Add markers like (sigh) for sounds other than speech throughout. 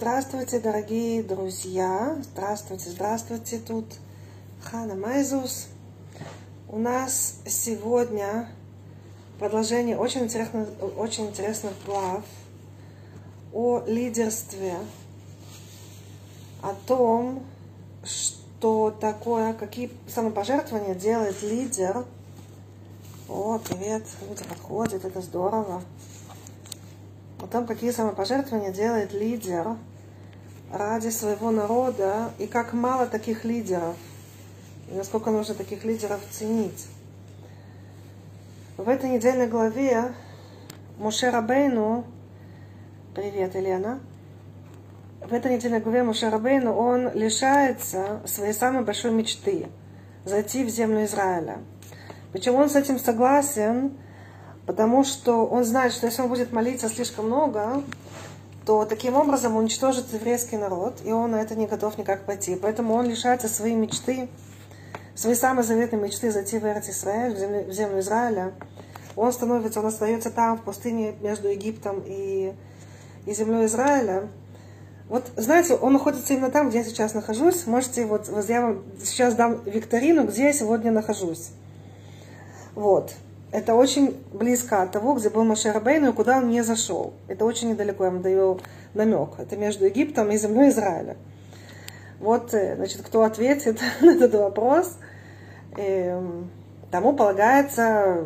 Здравствуйте, дорогие друзья! Здравствуйте, здравствуйте! Тут Хана Майзус. У нас сегодня продолжение очень интересных, очень интересных глав о лидерстве, о том, что такое, какие самопожертвования делает лидер. О, привет, люди подходят, это здорово о том, какие самопожертвования делает лидер ради своего народа, и как мало таких лидеров, и насколько нужно таких лидеров ценить. В этой недельной главе Муше Рабейну, привет, Елена, в этой недельной главе Муше Рабейну он лишается своей самой большой мечты – зайти в землю Израиля. Почему он с этим согласен – Потому что он знает, что если он будет молиться слишком много, то таким образом уничтожит еврейский народ, и он на это не готов никак пойти. Поэтому он лишается своей мечты, своей самой заветной мечты зайти в Эрц Израиль, в землю, в землю Израиля. Он становится, он остается там, в пустыне между Египтом и, и землей Израиля. Вот, знаете, он находится именно там, где я сейчас нахожусь. Можете, вот, вот я вам сейчас дам викторину, где я сегодня нахожусь. Вот это очень близко от того, где был Моше Рабейну и куда он не зашел. Это очень недалеко, я вам даю намек. Это между Египтом и землей Израиля. Вот, э, значит, кто ответит (laughs) на этот вопрос, э, тому полагается,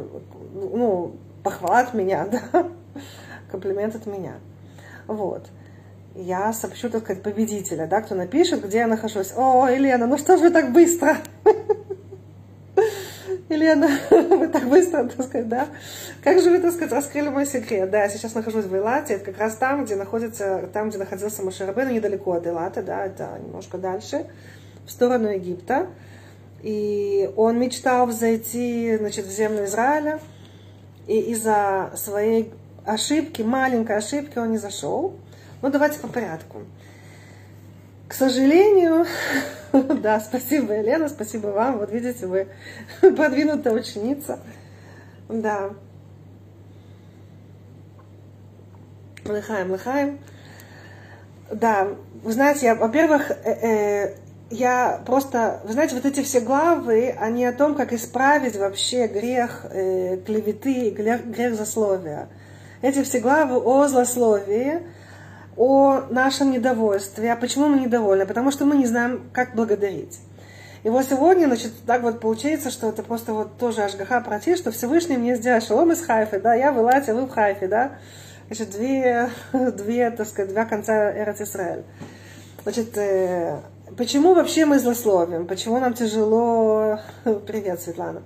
ну, похвала от меня, (laughs) да, комплимент от меня. Вот. Я сообщу, так сказать, победителя, да, кто напишет, где я нахожусь. О, Елена, ну что же вы так быстро? Елена, (laughs) вы так быстро, так сказать, да? Как же вы, так сказать, раскрыли мой секрет? Да, я сейчас нахожусь в Элате, это как раз там, где находится, там, где находился Маширабен, недалеко от Элата, да, это немножко дальше, в сторону Египта. И он мечтал зайти, значит, в землю Израиля, и из-за своей ошибки, маленькой ошибки он не зашел. Ну, давайте по порядку. К сожалению, (laughs) да, спасибо, Елена, спасибо вам. Вот видите, вы (laughs) продвинутая ученица. Да. Лыхаем, лыхаем. Да, вы знаете, я, во-первых, э, э, я просто, вы знаете, вот эти все главы, они о том, как исправить вообще грех э, клеветы, грех, грех засловия. Эти все главы о злословии, о нашем недовольстве. А почему мы недовольны? Потому что мы не знаем, как благодарить. И вот сегодня, значит, так вот получается, что это просто вот тоже Ашгаха против, что Всевышний мне сделал шалом из Хайфы, да, я в Илате, вы в Хайфе, да. Значит, две, (laughs) две, так сказать, два конца Эрат Исраэль. Значит, э, почему вообще мы злословим? Почему нам тяжело... (laughs) Привет, Светлана.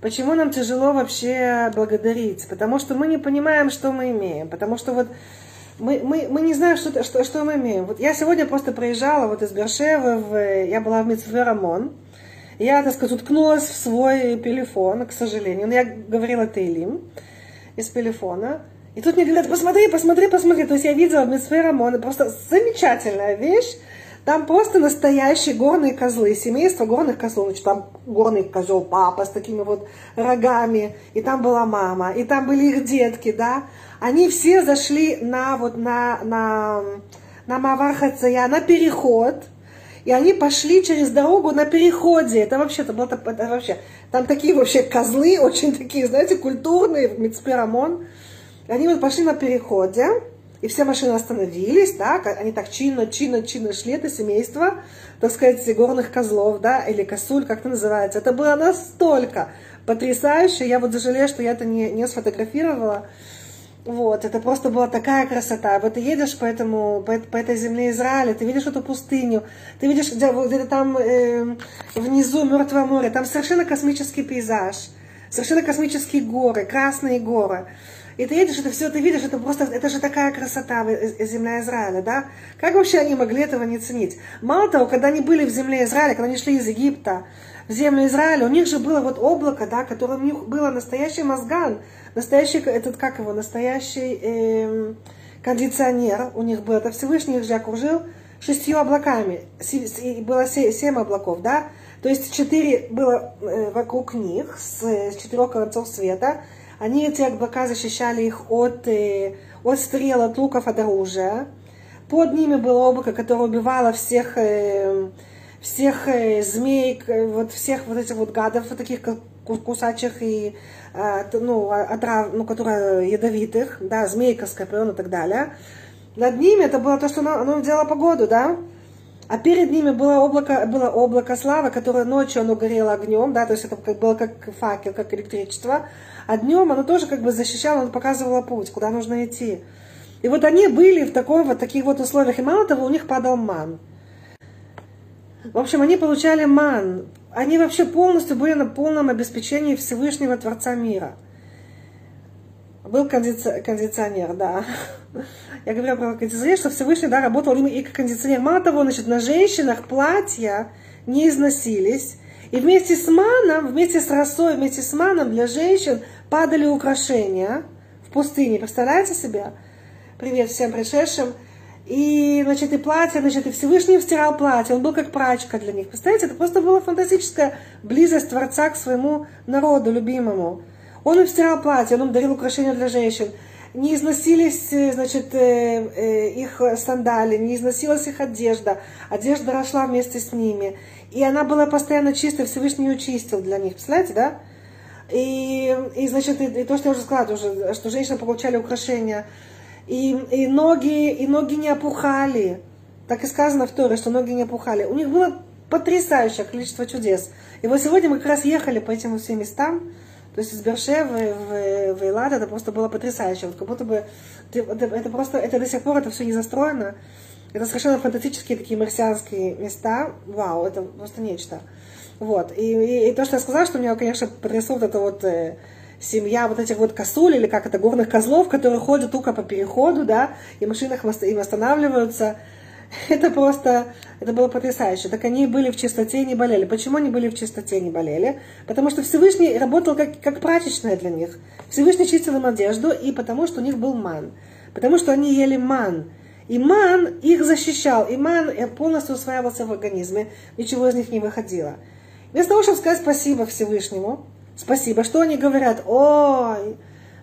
Почему нам тяжело вообще благодарить? Потому что мы не понимаем, что мы имеем. Потому что вот мы, мы, мы не знаем, что, что, что мы имеем. Вот я сегодня просто проезжала вот из Бершевы, в, я была в Митцве Рамон. Я, так сказать, уткнулась в свой телефон, к сожалению. Но я говорила Тейлим из телефона. И тут мне говорят, посмотри, посмотри, посмотри. То есть я видела в Митцве Рамон, просто замечательная вещь. Там просто настоящие горные козлы, семейство горных козлов. Значит, там горный козел папа с такими вот рогами, и там была мама, и там были их детки, да они все зашли на, вот, на, на, на Мавархацая, на переход, и они пошли через дорогу на переходе. Это вообще, это было, это вообще, там такие вообще козлы, (laughs) очень такие, знаете, культурные, в Мицперамон. Они вот пошли на переходе, и все машины остановились, да, они так чинно, чинно, чинно шли, это семейство, так сказать, горных козлов, да, или косуль, как это называется. Это было настолько потрясающе, я вот жалею, что я это не, не сфотографировала, вот, это просто была такая красота. Вот ты едешь по, этому, по, по этой земле Израиля, ты видишь эту пустыню, ты видишь где, где-то там э, внизу Мертвое море, там совершенно космический пейзаж, совершенно космические горы, красные горы. И ты едешь, это все, ты видишь, это просто, это же такая красота, земля Израиля, да? Как вообще они могли этого не ценить? Мало того, когда они были в земле Израиля, когда они шли из Египта землю Израиля, у них же было вот облако, да, которое у них было настоящий мозган, настоящий, этот, как его, настоящий э, кондиционер у них был, это Всевышний их же окружил шестью облаками, было семь облаков, да, то есть четыре было э, вокруг них с, четырех концов света, они, эти облака, защищали их от, э, от стрел, от луков, от оружия. под ними было облако, которое убивало всех, э, всех э, змей, вот всех вот этих вот гадов, вот таких кусачих и э, ну, отрав, ну, которые ядовитых, да, змейка, скорпион и так далее. Над ними это было то, что оно, оно делало погоду, да, а перед ними было облако, было облако славы, которое ночью оно горело огнем, да, то есть это как, было как факел, как электричество, а днем оно тоже как бы защищало, оно показывало путь, куда нужно идти. И вот они были в таком, вот таких вот условиях, и мало того, у них падал ман. В общем, они получали ман. Они вообще полностью были на полном обеспечении Всевышнего Творца мира. Был кондиционер, кондиционер да. (laughs) Я говорю про кондиционер, что Всевышний, да, работал и как кондиционер. Мало того, значит, на женщинах платья не износились. И вместе с маном, вместе с росой, вместе с маном для женщин падали украшения в пустыне. Представляете себе? Привет всем пришедшим. И, значит, и платье, значит, и Всевышний стирал платье. Он был как прачка для них. Представляете, это просто была фантастическая близость Творца к своему народу любимому. Он им стирал платье, он им дарил украшения для женщин не износились, э, значит, э, э, их сандали, не износилась их одежда. Одежда росла вместе с ними. И она была постоянно чистой, Всевышний ее чистил для них. Представляете, да? И, и значит, и, и то, что я уже сказала, уже, что женщины получали украшения. И, и, ноги, и ноги не опухали. Так и сказано в Торе, что ноги не опухали. У них было потрясающее количество чудес. И вот сегодня мы как раз ехали по этим всем местам. То есть из Бершевы в, в Эйлад это просто было потрясающе. Вот как будто бы это, это просто, это до сих пор это все не застроено. Это совершенно фантастические такие марсианские места. Вау, это просто нечто. Вот. И, и, и то, что я сказала, что меня, конечно, потрясло вот это вот э, семья вот этих вот косуль, или как это, горных козлов, которые ходят только по переходу, да, и машины им останавливаются. Это просто, это было потрясающе. Так они были в чистоте и не болели. Почему они были в чистоте и не болели? Потому что Всевышний работал как, как прачечная для них. Всевышний чистил им одежду, и потому что у них был ман. Потому что они ели ман. И ман их защищал, и ман полностью усваивался в организме, ничего из них не выходило. Вместо того, чтобы сказать спасибо Всевышнему, спасибо, что они говорят? Ой,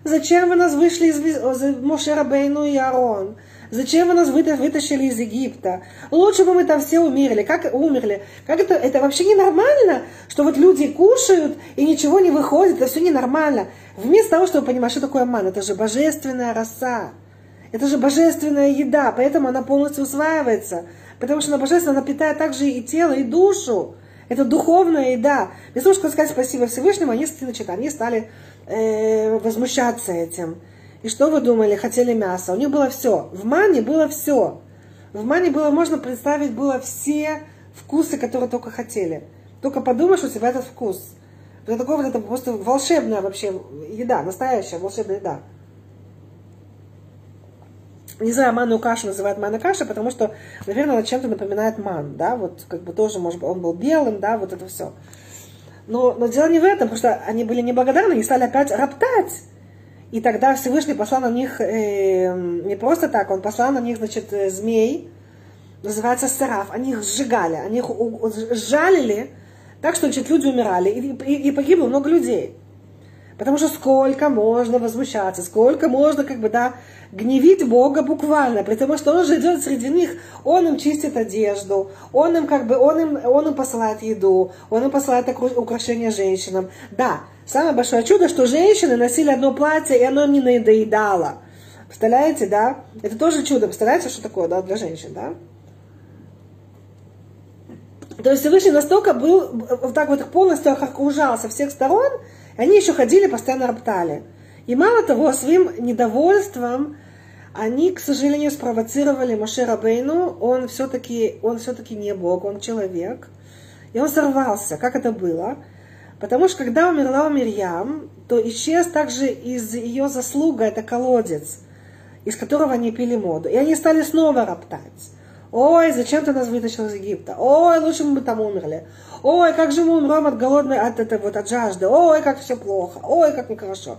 зачем вы нас вышли из Моше Рабейну и Аарон? Зачем вы нас вытащили из Египта? Лучше бы мы там все умерли. Как умерли? Как это, это вообще ненормально, что вот люди кушают и ничего не выходит, это все ненормально. Вместо того, чтобы понимать, что такое ман, это же божественная роса. Это же божественная еда, поэтому она полностью усваивается. Потому что она божественная, она питает также и тело, и душу. Это духовная еда. Вместо того, сказать спасибо Всевышнему, они, значит, они стали э, возмущаться этим. И что вы думали, хотели мясо? У них было все. В мане было все. В мане было, можно представить, было все вкусы, которые только хотели. Только подумаешь, у тебя этот вкус. Это такое вот это просто волшебная вообще еда, настоящая волшебная еда. Не знаю, манную кашу называют манной кашей, потому что, наверное, она чем-то напоминает ман, да, вот как бы тоже, может быть, он был белым, да, вот это все. Но, но дело не в этом, потому что они были неблагодарны и стали опять роптать. И тогда Всевышний послал на них э, не просто так, он послал на них, значит, э, змей, называется сараф, они их сжигали, они их сжалили, так что, значит, люди умирали, и, и, и погибло много людей. Потому что сколько можно возмущаться, сколько можно, как бы, да, гневить Бога буквально, потому что Он же идет среди них, Он им чистит одежду, Он им, как бы, Он им, он им посылает еду, Он им посылает украшения женщинам. Да, Самое большое чудо, что женщины носили одно платье, и оно не надоедало. Представляете, да? Это тоже чудо. Представляете, что такое, да, для женщин, да? То есть Всевышний настолько был, вот так вот полностью окружал со всех сторон, и они еще ходили, постоянно роптали. И мало того, своим недовольством они, к сожалению, спровоцировали Моше Рабейну, он все-таки, он все-таки не Бог, он человек, и он сорвался. Как это было? Потому что когда умерла Мирьям, то исчез также из ее заслуга это колодец, из которого они пили моду. И они стали снова роптать. Ой, зачем ты нас вытащил из Египта? Ой, лучше бы мы там умерли. Ой, как же мы умрем от голодной, от, этой вот, от жажды. Ой, как все плохо. Ой, как нехорошо.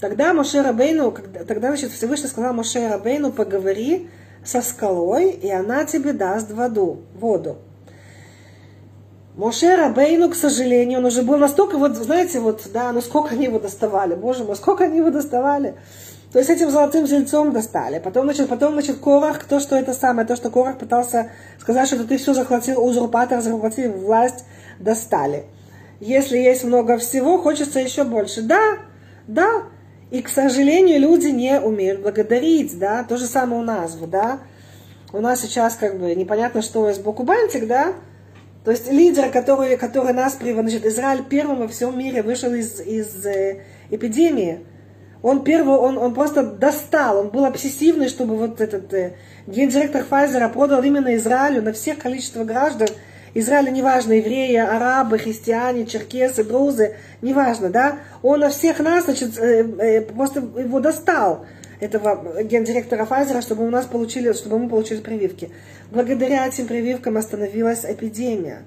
Тогда Моше Рабейну, тогда, значит, Всевышний сказал Моше Рабейну, поговори со скалой, и она тебе даст воду, воду. Моше Рабейну, к сожалению, он уже был настолько, вот, знаете, вот, да, ну сколько они его доставали, боже мой, сколько они его доставали. То есть этим золотым жильцом достали. Потом, значит, потом, значит, Корах, то, что это самое, то, что Корах пытался сказать, что ты все захватил, узурпатор захватил власть, достали. Если есть много всего, хочется еще больше. Да, да. И, к сожалению, люди не умеют благодарить, да. То же самое у нас, да. У нас сейчас как бы непонятно, что есть Боку Бантик, да. То есть лидер, который, который нас привел, значит, Израиль первым во всем мире вышел из, из э, эпидемии. Он первый, он, он просто достал, он был обсессивный, чтобы вот этот э, гендиректор Файзера продал именно Израилю на всех количество граждан. Израиля неважно, евреи, арабы, христиане, черкесы, друзы, неважно, да. Он на всех нас, значит, э, э, просто его достал этого гендиректора Файзера, чтобы у нас получили, чтобы мы получили прививки. Благодаря этим прививкам остановилась эпидемия.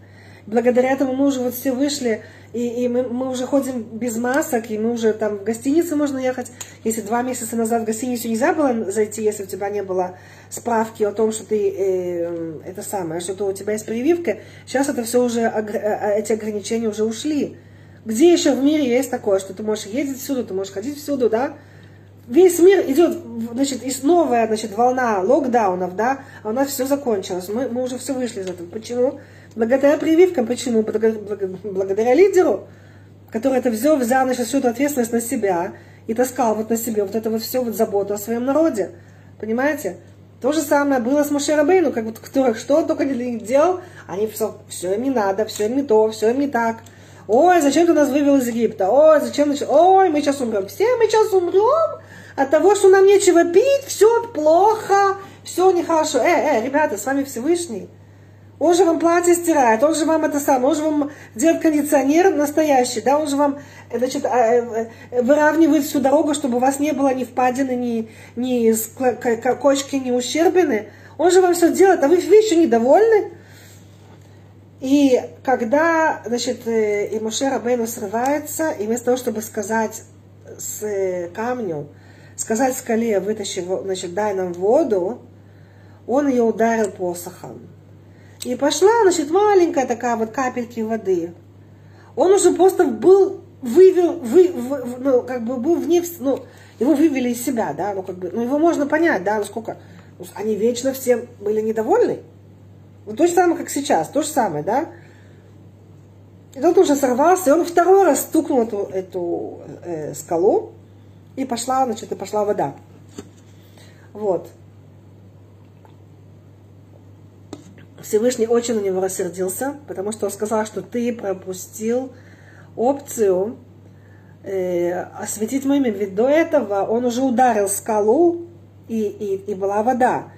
Благодаря этому мы уже вот все вышли, и, и мы, мы уже ходим без масок, и мы уже там в гостинице можно ехать. Если два месяца назад в гостиницу нельзя было зайти, если у тебя не было справки о том, что ты э, это самое, что у тебя есть прививка, сейчас это все уже, э, эти ограничения уже ушли. Где еще в мире есть такое, что ты можешь ездить всюду, ты можешь ходить всюду, да? весь мир идет, значит, и новая, значит, волна локдаунов, да, а у нас все закончилось. Мы, мы уже все вышли из этого. Почему? Благодаря прививкам. Почему? Благодаря лидеру, который это взял, взял, значит, всю эту ответственность на себя и таскал вот на себе вот это вот все вот заботу о своем народе. Понимаете? То же самое было с Мошерабейну, как вот кто что только не делал, они все, все им не надо, все им не то, все им не так. Ой, зачем ты нас вывел из Египта? Ой, зачем? Ой, мы сейчас умрем. Все мы сейчас умрем, от того, что нам нечего пить, все плохо, все нехорошо. Э, э, ребята, с вами Всевышний. Он же вам платье стирает, он же вам это самое, он же вам делает кондиционер настоящий, да, он же вам, значит, а, э, э, выравнивает всю дорогу, чтобы у вас не было ни впадины, ни, ни кочки, ни ущербины. Он же вам все делает, а вы, вы еще недовольны? И когда, значит, э, и Моше Рабейну срывается, и вместо того, чтобы сказать с камню, сказать скале, вытащи, значит, дай нам воду, он ее ударил посохом. И пошла, значит, маленькая такая вот капельки воды. Он уже просто был, вывел, вы, вы, ну, как бы был вне, ну, его вывели из себя, да, ну, как бы, ну, его можно понять, да, насколько, ну, они вечно все были недовольны. Ну, то же самое, как сейчас, то же самое, да. И тот уже сорвался, и он второй раз стукнул эту, эту э, скалу, и пошла, значит, и пошла вода. Вот. Всевышний очень на него рассердился, потому что он сказал, что ты пропустил опцию э, осветить мое имя. Ведь до этого он уже ударил скалу, и, и, и была вода.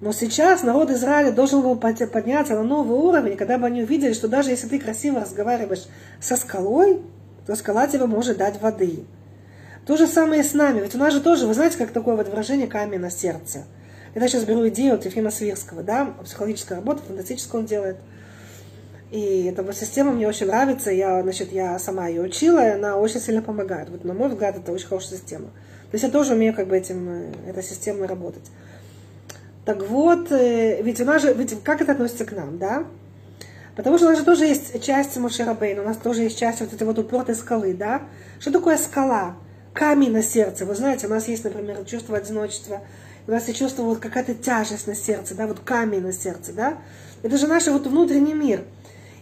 Но сейчас народ Израиля должен был подняться на новый уровень, когда бы они увидели, что даже если ты красиво разговариваешь со скалой, то скала тебе может дать воды. То же самое и с нами. Ведь у нас же тоже, вы знаете, как такое вот выражение камень на сердце. Я сейчас беру идею от Ефима Свирского, да, психологическая работа, фантастическую он делает. И эта вот система мне очень нравится, я, значит, я сама ее учила, и она очень сильно помогает. Вот, на мой взгляд, это очень хорошая система. То есть я тоже умею как бы этим, э, этой системой работать. Так вот, э, ведь у нас же, ведь как это относится к нам, да? Потому что у нас же тоже есть часть Мошерабейна, у нас тоже есть часть вот этой вот упертой скалы, да? Что такое скала? камень на сердце. Вы знаете, у нас есть, например, чувство одиночества, у нас есть чувство вот какая-то тяжесть на сердце, да, вот камень на сердце, да. Это же наш вот внутренний мир.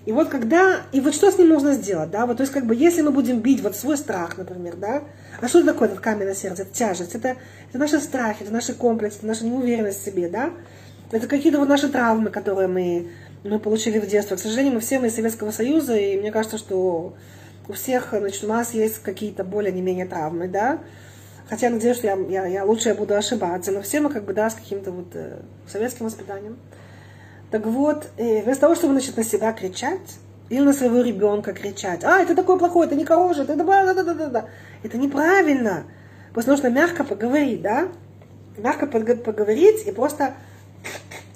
И вот когда, и вот что с ним можно сделать, да, вот, то есть как бы, если мы будем бить вот свой страх, например, да, а что такое этот камень на сердце, это тяжесть, это, это наши страхи, это наши комплексы, это наша неуверенность в себе, да, это какие-то вот наши травмы, которые мы, мы получили в детстве. К сожалению, мы все мы из Советского Союза, и мне кажется, что у всех, значит, у нас есть какие-то более не менее травмы, да. Хотя я надеюсь, что я, я, я лучше я буду ошибаться, но все мы как бы, да, с каким-то вот э, советским воспитанием. Так вот, э, вместо того, чтобы, значит, на себя кричать, или на своего ребенка кричать, а, это такой плохой, это не хороший, это да, да, да, да, да. Это неправильно. Просто нужно мягко поговорить, да? Мягко поговорить и просто...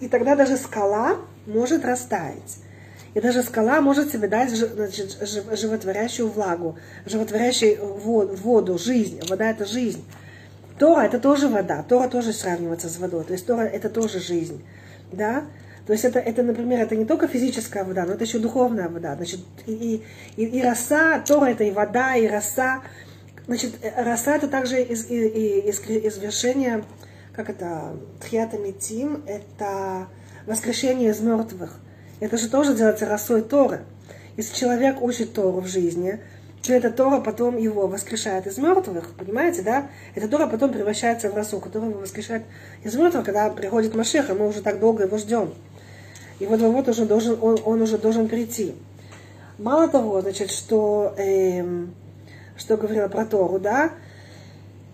И тогда даже скала может растаять. И даже скала может себе дать значит, животворящую влагу, животворящую воду, жизнь. Вода – это жизнь. Тора – это тоже вода. Тора тоже сравнивается с водой. То есть Тора – это тоже жизнь. Да? То есть это, это, например, это не только физическая вода, но это еще духовная вода. Значит, и, и, и роса, Тора – это и вода, и роса. Значит, роса это также из, из, из, из вершения, как это, тхията митим, это воскрешение из мертвых. Это же тоже делается росой Торы. Если человек учит Тору в жизни, то эта Тора потом его воскрешает из мертвых, понимаете, да? Эта Тора потом превращается в росу, которая его воскрешает из мертвых, когда приходит Машех, и мы уже так долго его ждем. И вот вот уже должен, он, он уже должен прийти. Мало того, значит, что, э, что говорила про Тору, да,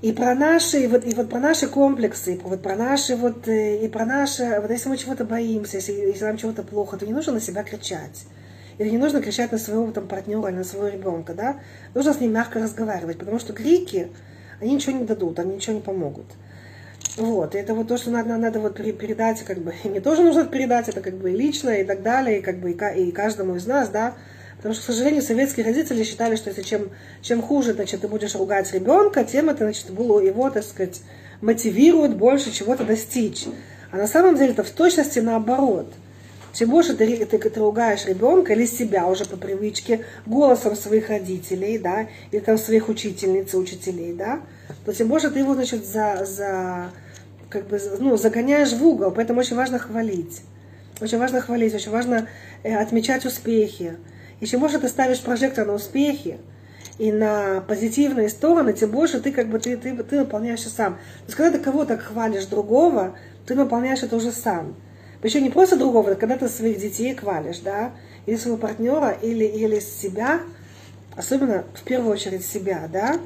и про наши, и вот, и вот про наши комплексы, и вот про наши вот, э, и про наши, вот если мы чего-то боимся, если, если нам чего-то плохо, то не нужно на себя кричать. Или не нужно кричать на своего там партнера или на своего ребенка, да? Нужно с ним мягко разговаривать, потому что крики, они ничего не дадут, они ничего не помогут. Вот, и это вот то, что надо, надо вот передать, как бы, (laughs) и мне тоже нужно передать, это как бы и лично, и так далее, и как бы и каждому из нас, да, потому что, к сожалению, советские родители считали, что если чем, чем хуже, значит, ты будешь ругать ребенка, тем это, значит, было его, так сказать, мотивирует больше чего-то достичь. А на самом деле это в точности наоборот – чем больше ты, ты, ты ругаешь ребенка или себя уже по привычке голосом своих родителей, да, или там своих учительниц и учителей, да, то тем больше ты его, значит, за, за, как бы, ну, загоняешь в угол. Поэтому очень важно хвалить. Очень важно хвалить, очень важно э, отмечать успехи. И чем больше ты ставишь прожектор на успехи и на позитивные стороны, тем больше ты как бы ты, ты, ты наполняешься сам. То есть когда ты кого-то хвалишь другого, ты наполняешь это уже сам. Причем не просто другого, а когда ты своих детей хвалишь, да, или своего партнера, или, или себя, особенно в первую очередь себя, да,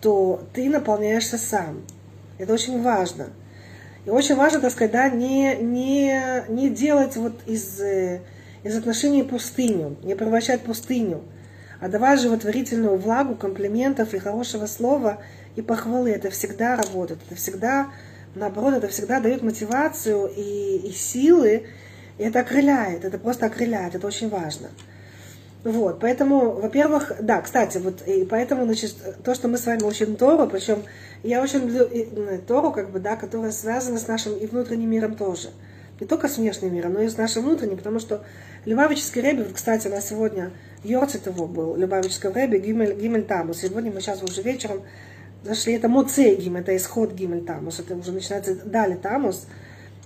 то ты наполняешься сам. Это очень важно. И очень важно, так сказать, да, не, не, не делать вот из, э, из отношений пустыню, не превращать пустыню, а давать животворительную влагу комплиментов и хорошего слова и похвалы. Это всегда работает, это всегда Наоборот, это всегда дает мотивацию и, и силы, и это окрыляет, это просто окрыляет, это очень важно. Вот, поэтому, во-первых, да, кстати, вот, и поэтому, значит, то, что мы с вами учим Тору, причем я очень люблю ну, Тору, как бы, да, которая связана с нашим и внутренним миром тоже. Не только с внешним миром, но и с нашим внутренним, потому что Любавический вот, кстати, у нас сегодня Йорцит его был, Любавический Рэби, Гимель, Гимель Тамус. Сегодня мы сейчас уже вечером зашли, это Моцей Гим, это исход Гимель Тамус, это уже начинается Дали Тамус.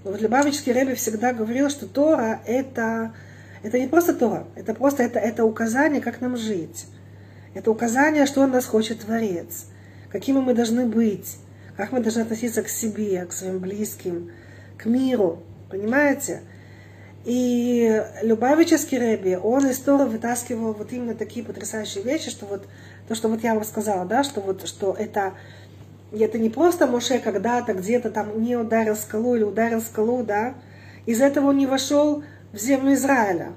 Вот Любавичский Рэбби всегда говорил, что Тора это, это не просто Тора, это просто это, это указание, как нам жить. Это указание, что он нас хочет Творец, какими мы должны быть, как мы должны относиться к себе, к своим близким, к миру. Понимаете? И Любавический Рэбби, он из Торы вытаскивал вот именно такие потрясающие вещи, что вот то, что вот я вам сказала, да, что вот что это, это не просто Моше когда-то где-то там не ударил скалу или ударил скалу, да, из этого он не вошел в землю Израиля.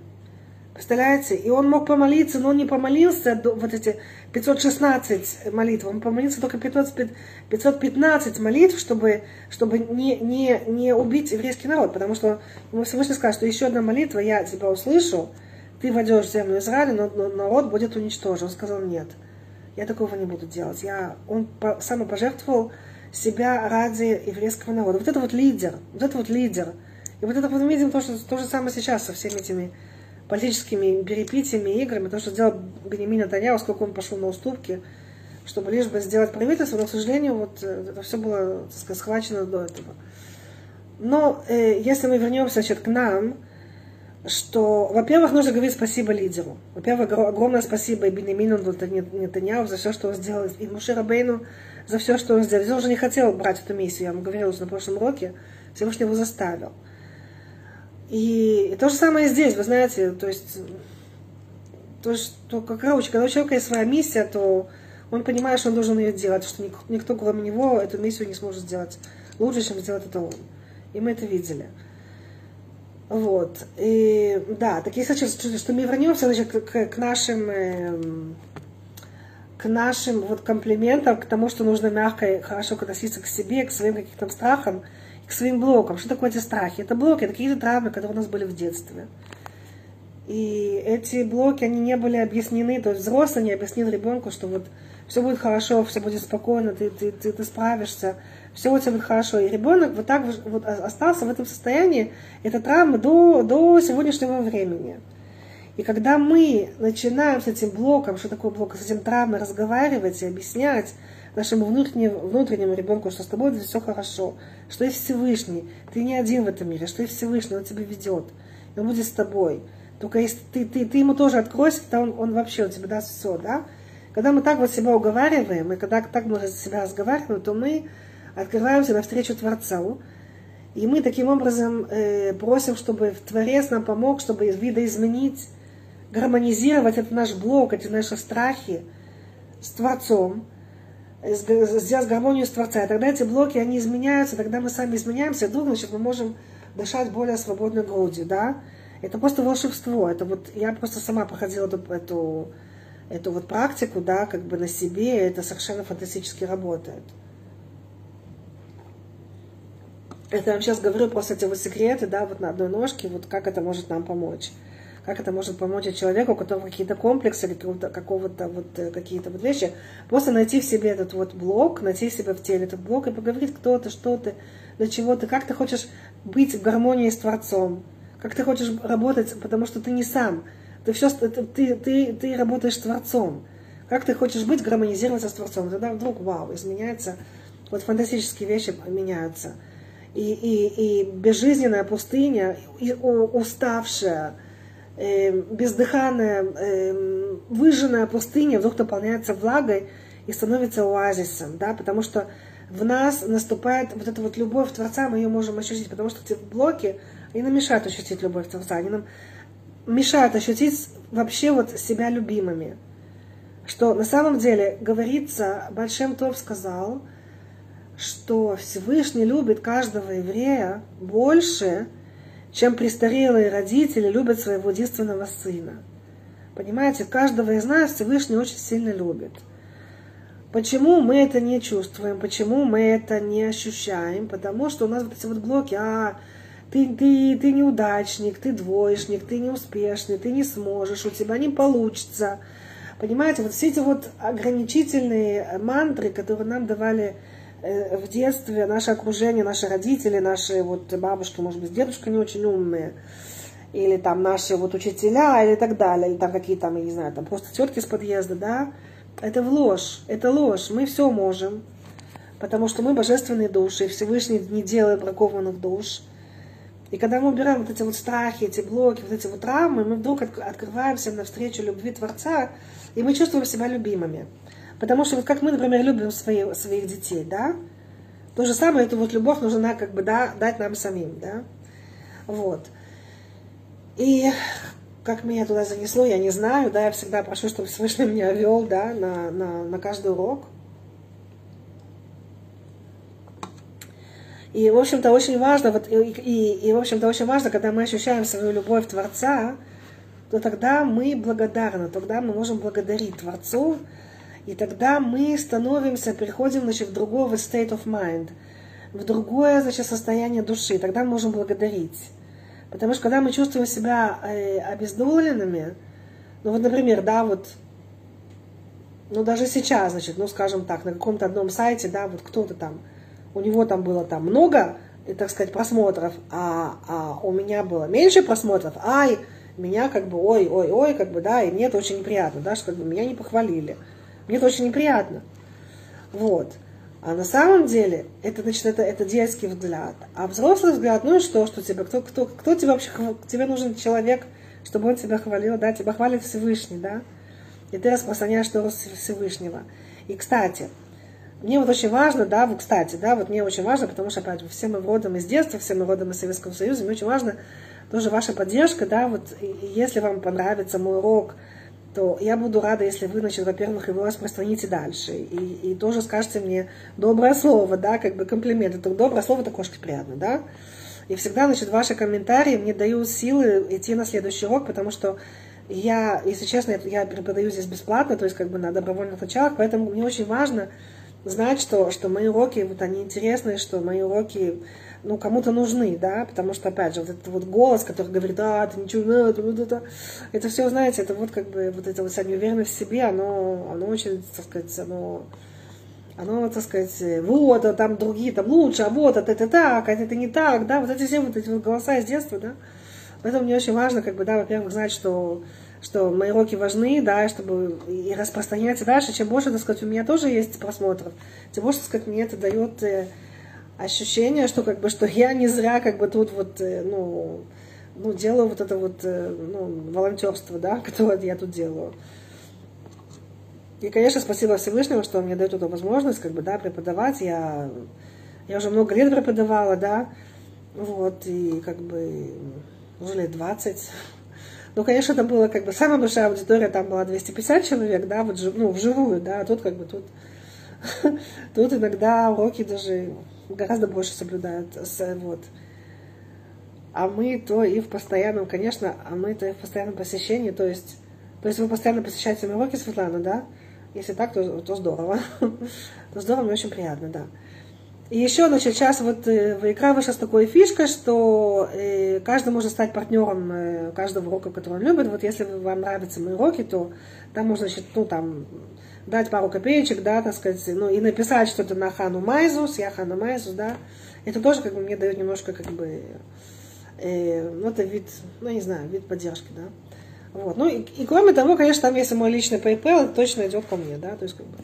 Представляете? И он мог помолиться, но он не помолился вот эти 516 молитв, он помолился только 500, 515 молитв, чтобы, чтобы не, не, не убить еврейский народ, потому что ему Всевышний сказал, что еще одна молитва, я тебя услышу, ты войдешь в землю Израиля, но, но народ будет уничтожен. Он сказал, нет, я такого не буду делать. Я, он самопожертвовал себя ради еврейского народа. Вот это вот лидер, вот это вот лидер. И вот это вот мы видим то, что, то же самое сейчас со всеми этими политическими перепитиями, играми, то, что сделал Бенемин Натаньяу, сколько он пошел на уступки, чтобы лишь бы сделать правительство, но, к сожалению, вот э, это все было, так сказать, схвачено до этого. Но э, если мы вернемся значит, к нам, что, во-первых, нужно говорить спасибо лидеру. Во-первых, огромное спасибо и Бенемину Нетаньяу за все, что он сделал, и Муше Рабейну за все, что он сделал. Он уже не хотел брать эту миссию, я вам говорила уже на прошлом уроке, Всевышний его заставил. И, то же самое здесь, вы знаете, то есть, то, что, как короче, когда у человека есть своя миссия, то он понимает, что он должен ее делать, что никто, кроме него эту миссию не сможет сделать лучше, чем сделать это он. И мы это видели. Вот. И да, такие случаи, что, что мы вернемся значит, к, к нашим эм, к нашим вот комплиментам, к тому, что нужно мягко и хорошо относиться к себе, к своим каким-то страхам, к своим блокам. Что такое эти страхи? Это блоки, это какие-то травмы, которые у нас были в детстве. И эти блоки, они не были объяснены, то есть взрослый не объяснил ребенку, что вот все будет хорошо, все будет спокойно, ты, ты, ты, ты справишься все у тебя будет хорошо. И ребенок вот так вот остался в этом состоянии, это травма до, до сегодняшнего времени. И когда мы начинаем с этим блоком, что такое блок, с этим травмой разговаривать и объяснять нашему внутреннему, внутреннему ребенку, что с тобой все хорошо, что есть Всевышний, ты не один в этом мире, что есть Всевышний, он тебя ведет, он будет с тобой. Только если ты, ты, ты ему тоже откроешься, то он, он вообще у тебя даст все, да? Когда мы так вот себя уговариваем, и когда так мы себя разговариваем, то мы открываемся навстречу Творцу, и мы таким образом э, просим, чтобы Творец нам помог, чтобы видоизменить гармонизировать этот наш блок, эти наши страхи с Творцом, сделать гармонию с Творцом. И тогда эти блоки, они изменяются, тогда мы сами изменяемся, и вдруг, значит, мы можем дышать более свободной грудью, да. Это просто волшебство. Это вот я просто сама проходила эту, эту, эту вот практику, да, как бы на себе, это совершенно фантастически работает. Это я вам сейчас говорю просто эти вот секреты, да, вот на одной ножке, вот как это может нам помочь как это может помочь человеку, у которого какие-то комплексы какого-то, какого-то вот э, какие-то вот вещи, просто найти в себе этот вот блок, найти в себе в теле этот блок и поговорить, кто ты, что ты, для чего ты, как ты хочешь быть в гармонии с Творцом, как ты хочешь работать, потому что ты не сам, ты все, ты, ты, ты работаешь с Творцом, как ты хочешь быть, гармонизироваться с Творцом, тогда вдруг, вау, изменяется, вот фантастические вещи меняются. И, и, и безжизненная пустыня, и уставшая, э, бездыханная, э, выжженная пустыня вдруг наполняется влагой и становится оазисом, да, потому что в нас наступает вот эта вот любовь Творца, мы ее можем ощутить, потому что эти блоки, они нам мешают ощутить любовь Творца, они нам мешают ощутить вообще вот себя любимыми. Что на самом деле говорится, Большим Топ сказал, что Всевышний любит каждого еврея больше, чем престарелые родители любят своего единственного сына. Понимаете, каждого из нас Всевышний очень сильно любит. Почему мы это не чувствуем, почему мы это не ощущаем? Потому что у нас вот эти вот блоки, а, ты, ты, ты неудачник, ты двоечник, ты неуспешный, ты не сможешь, у тебя не получится. Понимаете, вот все эти вот ограничительные мантры, которые нам давали в детстве наше окружение, наши родители, наши вот бабушки, может быть, дедушка не очень умные, или там наши вот учителя, или так далее, или там какие там, я не знаю, там просто тетки с подъезда, да, это в ложь, это ложь, мы все можем, потому что мы божественные души, и Всевышний не делает бракованных душ. И когда мы убираем вот эти вот страхи, эти блоки, вот эти вот травмы, мы вдруг открываемся навстречу любви Творца, и мы чувствуем себя любимыми. Потому что вот как мы, например, любим свои, своих детей, да, то же самое, эту вот любовь нужно как бы да, дать нам самим, да. Вот. И как меня туда занесло, я не знаю, да, я всегда прошу, чтобы Всевышний меня вел, да, на, на, на каждый урок. И, в общем-то, очень важно, вот, и, и, и, в общем-то, очень важно, когда мы ощущаем свою любовь Творца, то тогда мы благодарны, тогда мы можем благодарить Творцу и тогда мы становимся, переходим значит, в другого state of mind, в другое значит, состояние души. Тогда мы можем благодарить. Потому что когда мы чувствуем себя э, обездоленными, ну вот, например, да, вот, ну даже сейчас, значит, ну скажем так, на каком-то одном сайте, да, вот кто-то там, у него там было там много, и, так сказать, просмотров, а, а у меня было меньше просмотров, ай, меня как бы, ой, ой, ой, как бы, да, и мне это очень неприятно, да, что как бы меня не похвалили. Мне это очень неприятно. Вот. А на самом деле, это, значит, это, это детский взгляд. А взрослый взгляд, ну и что, что тебе, кто, кто, кто тебе вообще, тебе нужен человек, чтобы он тебя хвалил, да, тебя хвалит Всевышний, да, и ты распространяешь Тору Всевышнего. И, кстати, мне вот очень важно, да, вот, кстати, да, вот мне очень важно, потому что, опять, все мы родом из детства, все мы родом из Советского Союза, мне очень важно тоже ваша поддержка, да, вот, если вам понравится мой урок, то я буду рада, если вы, значит, во-первых, его распространите дальше. И, и тоже скажете мне доброе слово, да, как бы комплимент. Это доброе слово, это кошке приятно, да. И всегда, значит, ваши комментарии мне дают силы идти на следующий урок, потому что я, если честно, я преподаю здесь бесплатно, то есть как бы на добровольных началах, поэтому мне очень важно знать, что, что мои уроки, вот они интересные, что мои уроки ну, кому-то нужны, да, потому что, опять же, вот этот вот голос, который говорит, а, ты ничего надо, вот это, это все, знаете, это вот как бы, вот это вот вся неуверенность в себе, оно, оно очень, так сказать, оно, оно, так сказать, вот, а там другие, там лучше, а вот, а это так, а это не так, да, вот эти все вот эти вот голоса из детства, да, Поэтому мне очень важно, как бы, да, во-первых, знать, что что мои уроки важны, да, чтобы и распространяться дальше. Чем больше, так сказать, у меня тоже есть просмотров, тем больше, так сказать, мне это дает э, ощущение, что как бы, что я не зря как бы тут вот, э, ну, ну, делаю вот это вот, э, ну, волонтерство, да, (laughs) которое я тут делаю. И, конечно, спасибо Всевышнему, что он мне дает эту возможность, как бы, да, преподавать. Я, я уже много лет преподавала, да, вот, и как бы уже лет 20. (laughs) Ну, конечно, это было как бы самая большая аудитория, там была 250 человек, да, вот, ну, вживую, да, а тут как бы тут, (laughs) тут иногда уроки даже гораздо больше соблюдают, вот. А мы то и в постоянном, конечно, а мы то и в постоянном посещении, то есть, то есть вы постоянно посещаете мои уроки, Светлана, да? Если так, то, то здорово. (laughs) то здорово, мне очень приятно, да. И еще, значит, сейчас вот э, в игра вышла с такой фишкой, что э, каждый может стать партнером э, каждого урока, который он любит. Вот если вам нравятся мои уроки, то там можно, значит, ну, там, дать пару копеечек, да, так сказать, ну, и написать что-то на Хану Майзус, я Хана Майзус, да. Это тоже, как бы, мне дает немножко, как бы, э, ну, это вид, ну, не знаю, вид поддержки, да. Вот. Ну, и, и кроме того, конечно, там, если мой личный PayPal, это точно идет ко мне, да, то есть, как бы,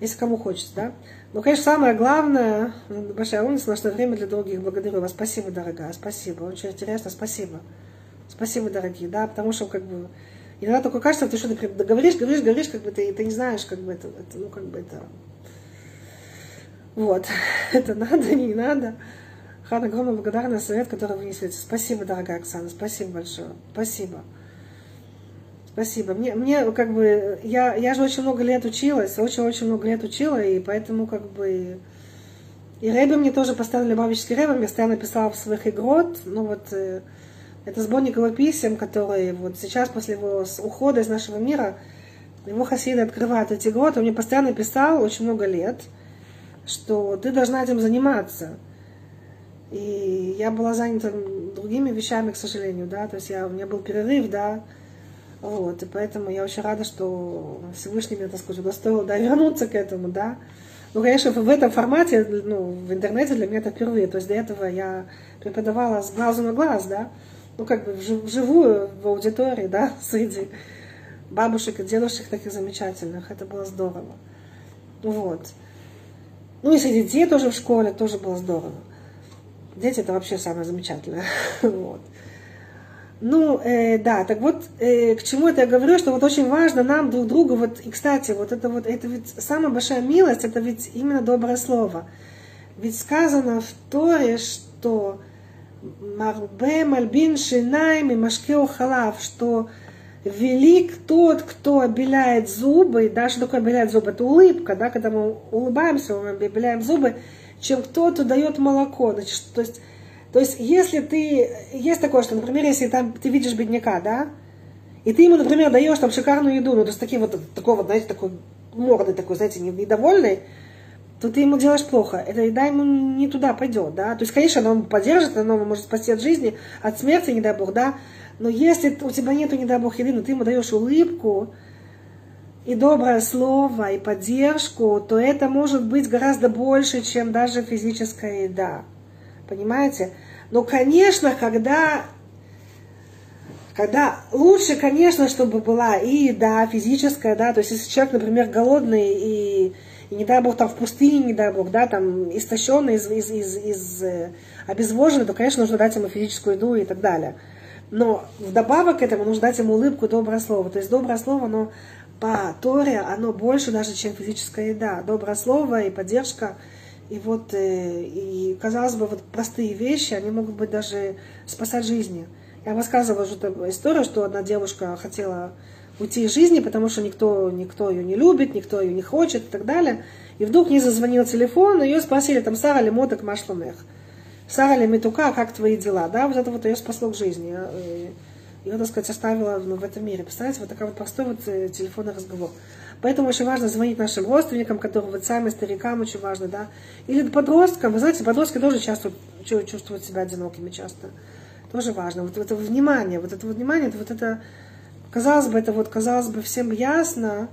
если кому хочется, да. Но, конечно, самое главное, большая умница, наше время для других. Благодарю вас. Спасибо, дорогая, спасибо. Очень интересно, спасибо. Спасибо, дорогие, да, потому что, как бы, иногда такое кажется, ты что-то говоришь, говоришь, говоришь, как бы ты, ты не знаешь, как бы это, это, ну, как бы это, вот, (laughs) это надо, не надо. Хана, огромная благодарность за совет, который вы несете. Спасибо, дорогая Оксана, спасибо большое, спасибо. Спасибо. Мне, мне как бы, я, я же очень много лет училась, очень-очень много лет учила, и поэтому как бы... И Рэбе мне тоже поставили Любавический Рэбе, мне постоянно писал в своих игрот, ну вот, э, это сборник его писем, которые вот сейчас после его ухода из нашего мира, его хасиды открывают эти игроты, он мне постоянно писал очень много лет, что ты должна этим заниматься. И я была занята другими вещами, к сожалению, да, то есть я, у меня был перерыв, да, вот, и поэтому я очень рада, что Всевышний меня, так сказать, удостоил, да, вернуться к этому, да. Ну, конечно, в этом формате, ну, в интернете для меня это впервые. То есть до этого я преподавала с глазу на глаз, да, ну, как бы вживую, в аудитории, да, (laughs) среди бабушек и дедушек таких замечательных. Это было здорово. Вот. Ну, и среди детей тоже в школе тоже было здорово. Дети это вообще самое замечательное. (laughs) вот. Ну, э, да, так вот, э, к чему это я говорю, что вот очень важно нам друг другу, вот, и, кстати, вот это вот, это ведь самая большая милость, это ведь именно доброе слово. Ведь сказано в Торе, что Марбе Мальбин Шинайм и Машкео Халав, что велик тот, кто обеляет зубы, да, что такое обеляет зубы, это улыбка, да, когда мы улыбаемся, мы обеляем зубы, чем кто-то дает молоко. Значит, то есть то есть, если ты, есть такое, что, например, если там ты видишь бедняка, да, и ты ему, например, даешь там шикарную еду, ну, то есть такие вот, такой вот, знаете, такой морды такой, знаете, недовольный, то ты ему делаешь плохо. Эта еда ему не туда пойдет, да. То есть, конечно, она ему поддержит, она может спасти от жизни, от смерти, не дай бог, да. Но если у тебя нету, не дай бог, еды, но ты ему даешь улыбку, и доброе слово, и поддержку, то это может быть гораздо больше, чем даже физическая еда. Понимаете? Но, конечно, когда, когда лучше, конечно, чтобы была и еда физическая, да, то есть если человек, например, голодный и, и не дай бог там в пустыне, не дай бог, да, там истощенный, из, из, из, из э, обезвоженный, то, конечно, нужно дать ему физическую еду и так далее. Но вдобавок к этому нужно дать ему улыбку доброе слово. То есть доброе слово, оно по Торе, оно больше даже, чем физическая еда. Доброе слово и поддержка – и вот, э, и казалось бы, вот простые вещи, они могут быть даже спасать жизни. Я рассказывала уже историю, что одна девушка хотела из жизни, потому что никто, никто ее не любит, никто ее не хочет и так далее. И вдруг не зазвонил телефон, ее спросили, там, Сара ли моток машлумех? Сара ли метука, как твои дела? Да, вот это вот ее спасло к жизни. А, ее, так сказать, оставила ну, в этом мире. Представляете, вот такой вот простой вот э, телефонный разговор. Поэтому очень важно звонить нашим родственникам, которые вот сами старикам очень важно, да. Или подросткам. Вы знаете, подростки тоже часто чувствуют себя одинокими часто. Тоже важно. Вот это внимание, вот это вот внимание, это вот это, казалось бы, это вот, казалось бы, всем ясно,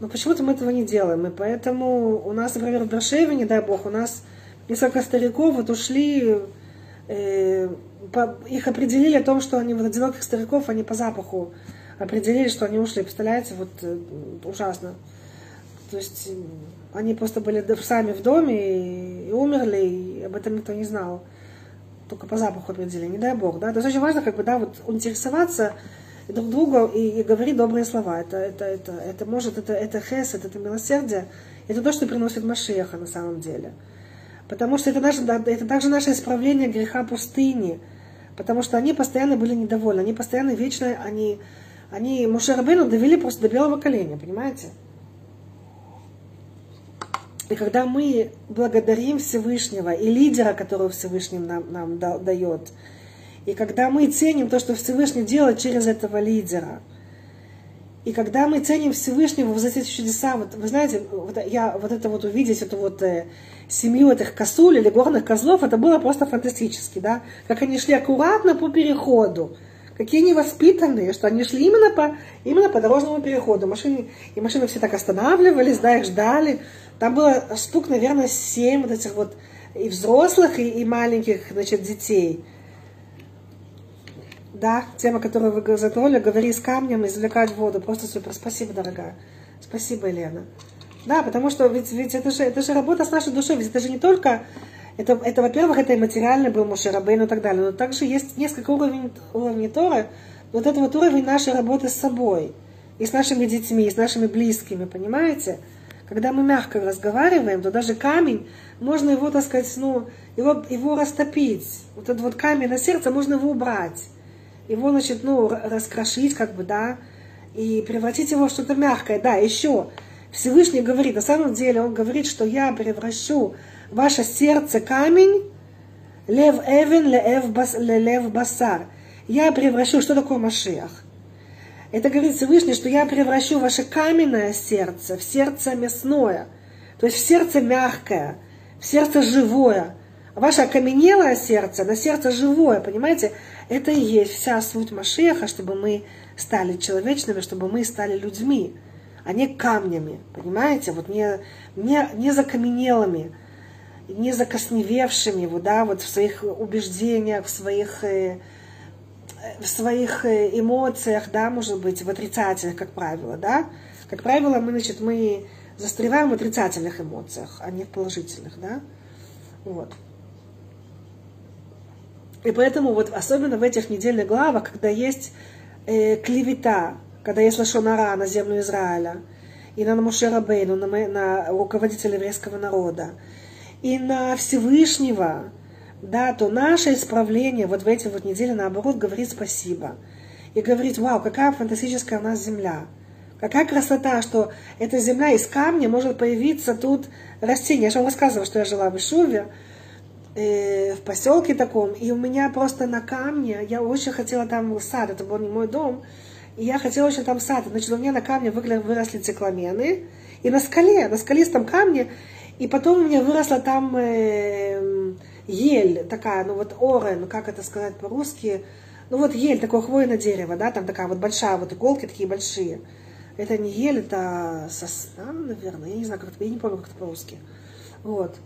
но почему-то мы этого не делаем. И поэтому у нас, например, в Брашеве, не дай бог, у нас несколько стариков вот ушли э, по, их определили о том, что они вот одиноких стариков, они по запаху определили, что они ушли. Представляете, вот э, ужасно. То есть э, они просто были сами в доме и, и умерли, и об этом никто не знал. Только по запаху определили, не дай бог, да. То есть очень важно, как бы, да, вот интересоваться друг другу и, и говорить добрые слова. Это, это, это, это может, это, это хес, это, это милосердие. Это то, что приносит Машеха на самом деле. Потому что это, наше, это также наше исправление греха пустыни. Потому что они постоянно были недовольны. Они постоянно вечно, они, они Мушарабейну довели просто до белого коленя, понимаете? И когда мы благодарим Всевышнего и лидера, которого Всевышний нам, нам дает, и когда мы ценим то, что Всевышний делает через этого лидера, и когда мы ценим Всевышнего вот эти чудеса, вот вы знаете, вот я вот это вот увидеть, эту вот э, семью этих косуль или горных козлов, это было просто фантастически, да, как они шли аккуратно по переходу, какие они воспитанные, что они шли именно по, именно по дорожному переходу. Машины, и машины все так останавливались, да, их ждали. Там было штук, наверное, семь вот этих вот и взрослых, и, и маленьких, значит, детей. Да, тема, которую вы затронули, говори с камнем, извлекать воду. Просто супер. Спасибо, дорогая. Спасибо, Елена. Да, потому что ведь, ведь это, же, это же работа с нашей душой. Ведь это же не только... Это, это во-первых, это и материальный был Мушерабейн и так далее. Но также есть несколько уровней, уровней Торы. Вот это вот уровень нашей работы с собой. И с нашими детьми, и с нашими близкими, понимаете? Когда мы мягко разговариваем, то даже камень, можно его, так сказать, ну, его, его растопить. Вот этот вот камень на сердце, можно его убрать. Его, значит, ну, раскрошить, как бы, да, и превратить его в что-то мягкое. Да, еще Всевышний говорит, на самом деле он говорит, что я превращу ваше сердце камень, лев эвен, лев басар. Я превращу, что такое Машиах? Это говорит Всевышний, что я превращу ваше каменное сердце в сердце мясное, то есть в сердце мягкое, в сердце живое. Ваше окаменелое сердце на сердце живое, понимаете? Это и есть вся суть Машеха, чтобы мы стали человечными, чтобы мы стали людьми, а не камнями, понимаете? Вот не, не, не закаменелыми, не закосневевшими, вот, да, вот в своих убеждениях, в своих э, в своих э, эмоциях, да, может быть, в отрицательных, как правило, да. Как правило, мы, значит, мы застреваем в отрицательных эмоциях, а не в положительных, да. Вот. И поэтому вот особенно в этих недельных главах, когда есть э, клевета, когда есть лошонара на землю Израиля, и на Мушерабейну, на, на руководителя еврейского народа, и на Всевышнего, да, то наше исправление вот в эти вот недели, наоборот, говорит спасибо. И говорит, вау, какая фантастическая у нас земля. Какая красота, что эта земля из камня может появиться тут растение. Я же вам рассказывала, что я жила в Ишуве, э, в поселке таком, и у меня просто на камне, я очень хотела там сад, это был не мой дом, и я хотела очень там сад. Значит, у меня на камне выросли цикламены, и на скале, на скалистом камне, и потом у меня выросла там э, ель такая, ну вот орен, как это сказать по-русски, ну вот ель, такое хвойное дерево, да, там такая вот большая, вот иголки такие большие. Это не ель, это сосна, наверное, я не знаю, как это, я не помню, как это по-русски. Вот.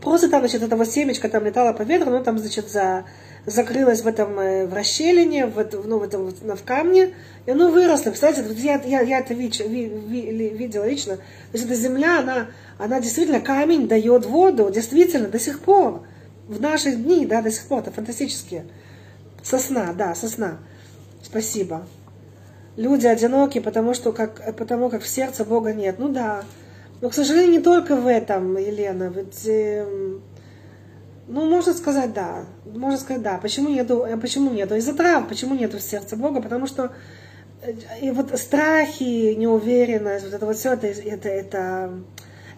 Просто там, значит, эта вот семечко там летала по ветру, но там, значит, за, закрылась в этом э, в расщелине, в, ну, в этом в, камне, и оно выросло. Представляете, я, я, я это вид, ви, ви, видела лично. То есть эта земля, она, она действительно, камень дает воду, действительно, до сих пор. В наши дни, да, до сих пор, это фантастически. Сосна, да, сосна. Спасибо. Люди одиноки, потому что как, потому как в сердце Бога нет. Ну да. Но, к сожалению, не только в этом, Елена. Ведь, э, ну, можно сказать, да. Можно сказать, да. Почему нету, э, почему нету? Из-за трав. Почему нету в сердце Бога? Потому что э, и вот страхи, неуверенность, вот это вот все, это, это, это,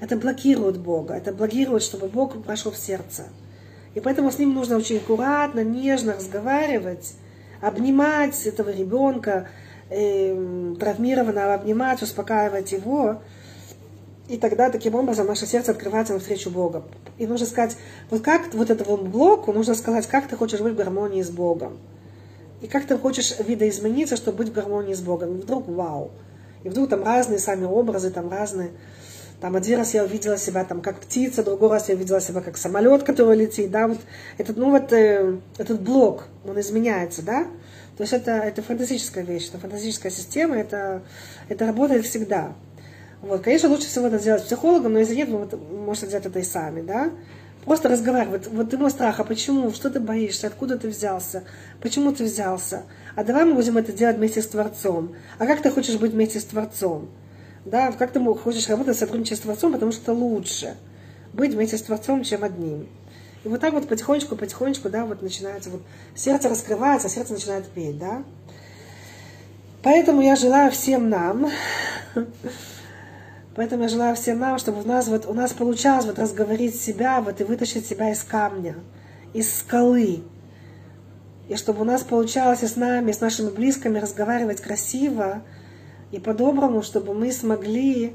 это блокирует Бога. Это блокирует, чтобы Бог прошел в сердце. И поэтому с ним нужно очень аккуратно, нежно разговаривать, обнимать этого ребенка, э, травмированного, обнимать, успокаивать его. И тогда таким образом наше сердце открывается навстречу Бога. И нужно сказать, вот как вот этому блоку, нужно сказать, как ты хочешь быть в гармонии с Богом. И как ты хочешь видоизмениться, чтобы быть в гармонии с Богом. И вдруг вау. И вдруг там разные сами образы, там разные. Там один раз я увидела себя там как птица, другой раз я увидела себя как самолет, который летит, да, вот этот, ну вот э, этот блок, он изменяется, да, то есть это, это фантастическая вещь, это фантастическая система, это, это работает всегда. Вот, конечно, лучше всего это сделать с психологом, но если нет, вы вот, можете сделать это и сами, да. Просто разговаривать. Вот, ты мой страх, а почему? Что ты боишься? Откуда ты взялся? Почему ты взялся? А давай мы будем это делать вместе с Творцом. А как ты хочешь быть вместе с Творцом? Да, как ты хочешь работать, сотрудничать с Творцом, потому что лучше быть вместе с Творцом, чем одним. И вот так вот потихонечку, потихонечку, да, вот начинается, вот сердце раскрывается, сердце начинает петь, да. Поэтому я желаю всем нам, поэтому я желаю всем нам, чтобы у нас вот, у нас получалось вот разговорить себя, вот и вытащить себя из камня, из скалы. И чтобы у нас получалось и с нами, и с нашими близкими разговаривать красиво, и по-доброму, чтобы мы смогли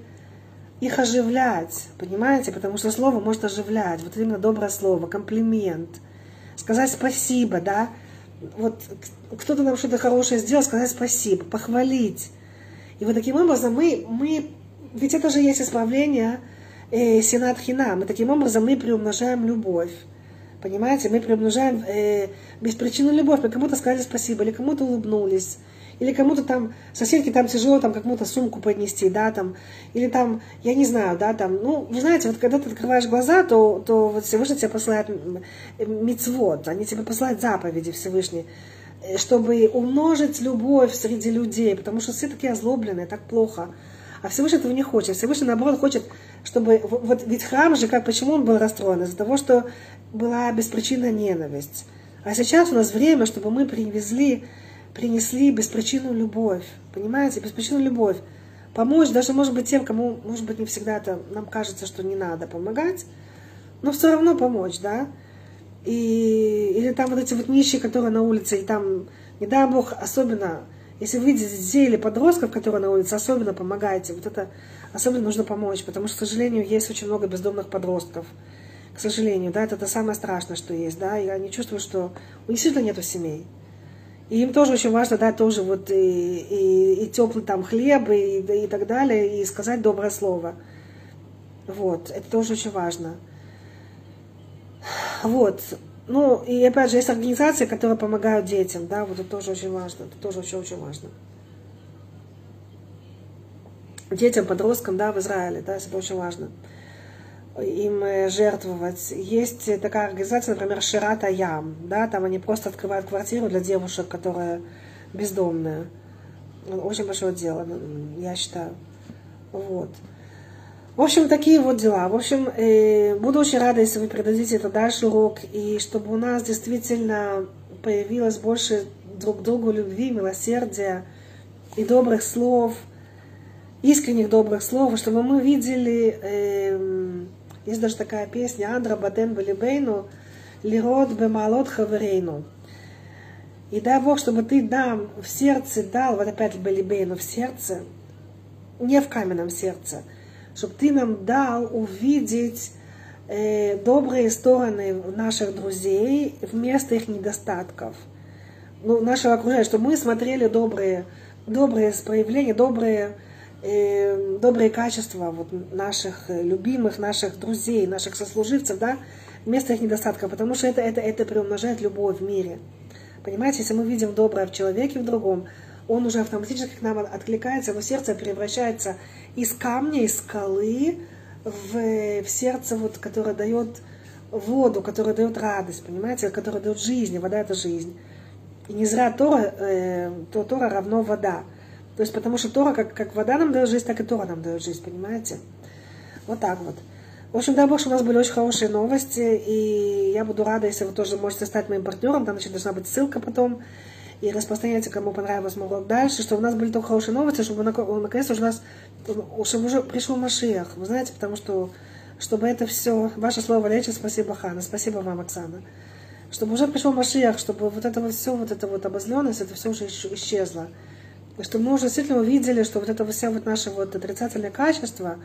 их оживлять, понимаете? Потому что слово может оживлять, вот именно доброе слово, комплимент, сказать спасибо, да? Вот кто-то нам что-то хорошее сделал, сказать спасибо, похвалить. И вот таким образом мы, мы ведь это же есть исправление э, сенат хина, мы таким образом мы приумножаем любовь. Понимаете, мы приумножаем э, беспричинную любовь. Мы кому-то сказали спасибо, или кому-то улыбнулись, или кому-то там, соседке там тяжело там какую-то сумку поднести, да, там, или там, я не знаю, да, там, ну, вы знаете, вот когда ты открываешь глаза, то, то вот Всевышний тебе посылает мицвод, они тебе посылают заповеди Всевышний, э, чтобы умножить любовь среди людей, потому что все такие озлобленные, так плохо. А Всевышний этого не хочет. Всевышний, наоборот, хочет, чтобы... Вот ведь храм же, как, почему он был расстроен? Из-за того, что была беспричинная ненависть. А сейчас у нас время, чтобы мы привезли принесли беспричинную любовь. Понимаете, беспричинную любовь. Помочь даже, может быть, тем, кому, может быть, не всегда это нам кажется, что не надо помогать, но все равно помочь, да. И, или там вот эти вот нищие, которые на улице, и там, не дай Бог, особенно, если вы видите детей или подростков, которые на улице, особенно помогайте. Вот это особенно нужно помочь, потому что, к сожалению, есть очень много бездомных подростков. К сожалению, да, это, это самое страшное, что есть, да, и они чувствуют, что у них действительно нету семей. И им тоже очень важно дать тоже вот и, и, и теплый там хлеб и, и так далее, и сказать доброе слово. Вот, это тоже очень важно. Вот. Ну, и опять же, есть организации, которые помогают детям, да, вот это тоже очень важно, это тоже очень-очень важно. Детям, подросткам, да, в Израиле, да, это очень важно им э, жертвовать. Есть такая организация, например, Ширата Ям, да, там они просто открывают квартиру для девушек, которые бездомные. Очень большое дело, я считаю. Вот. В общем, такие вот дела. В общем, э, буду очень рада, если вы передадите это дальше урок, и чтобы у нас действительно появилось больше друг другу любви, милосердия и добрых слов, искренних добрых слов, чтобы мы видели э, есть даже такая песня «Андра Батен Балибейну» «Лирот Бемалот Хаверейну». И дай Бог, чтобы ты нам в сердце дал, вот опять Балибейну, в сердце, не в каменном сердце, чтобы ты нам дал увидеть э, добрые стороны наших друзей вместо их недостатков. Ну, нашего окружения, чтобы мы смотрели добрые, добрые проявления, добрые э, добрые качества вот, наших любимых, наших друзей, наших сослуживцев, да, вместо их недостатков, потому что это, это, это приумножает любовь в мире. Понимаете, если мы видим доброе в человеке, в другом, он уже автоматически к нам откликается, его сердце превращается из камня, из скалы в, в сердце, вот, которое дает воду, которое дает радость, понимаете, которое дает жизнь, и вода – это жизнь. И не зря Тора, э, то Тора равно вода. То есть потому что Тора, как, как вода нам дает жизнь, так и Тора нам дает жизнь, понимаете? Вот так вот. В общем, дай Бог, что у нас были очень хорошие новости, и я буду рада, если вы тоже можете стать моим партнером, там, значит, должна быть ссылка потом, и распространяйте, кому понравилось урок дальше, что у нас были только хорошие новости, чтобы наконец-то у нас, чтобы уже пришел Машиях, вы знаете, потому что, чтобы это все, ваше слово лечит, спасибо, Хана, спасибо вам, Оксана, чтобы уже пришел Машиях, чтобы вот это вот все, вот это вот обозленность, это все уже исчезло. Что мы уже действительно увидели, что вот это вся вот наше вот отрицательное качество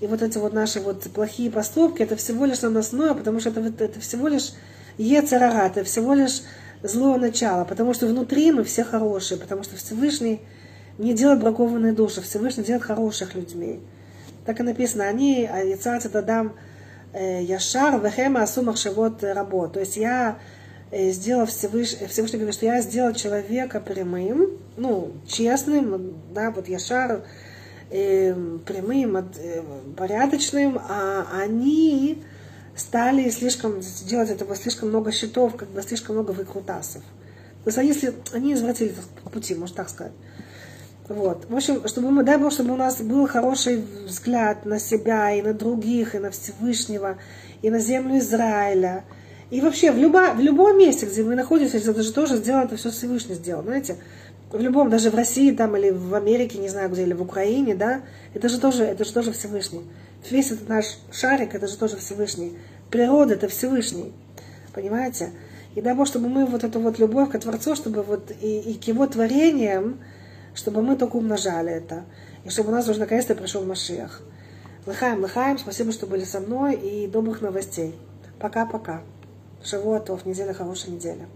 и вот эти вот наши вот плохие поступки, это всего лишь наносное, потому что это, это всего лишь ецерара, это всего лишь злое начало, потому что внутри мы все хорошие, потому что Всевышний не делает бракованные души, Всевышний делает хороших людьми. Так и написано, они, Яцат это дам Яшар, Вехема, Асу, Махшавот, Рабо. То есть я сделал Всевышний, Всевышний говорит, что я сделал человека прямым, ну, честным, да, вот Яшар, э, прямым, э, порядочным, а они стали слишком делать этого слишком много счетов, как бы слишком много выкрутасов. То есть они, они извратили пути, можно так сказать. Вот. В общем, чтобы мы, дай Бог, чтобы у нас был хороший взгляд на себя и на других, и на Всевышнего, и на землю Израиля. И вообще в, любо, в любом месте, где мы находимся, это же тоже сделано, это все Всевышний сделал, знаете. В любом, даже в России там или в Америке, не знаю где, или в Украине, да, это же тоже, это же тоже Всевышний. Весь этот наш шарик, это же тоже Всевышний. Природа это Всевышний. Понимаете? И дай Бог, чтобы мы вот эту вот любовь к Творцу, чтобы вот и, и к Его творениям, чтобы мы только умножали это. И чтобы у нас уже наконец-то пришел Машиах. Лыхаем, лыхаем, спасибо, что были со мной, и добрых новостей. Пока-пока. Шавуатов, неделя, хорошая неделя.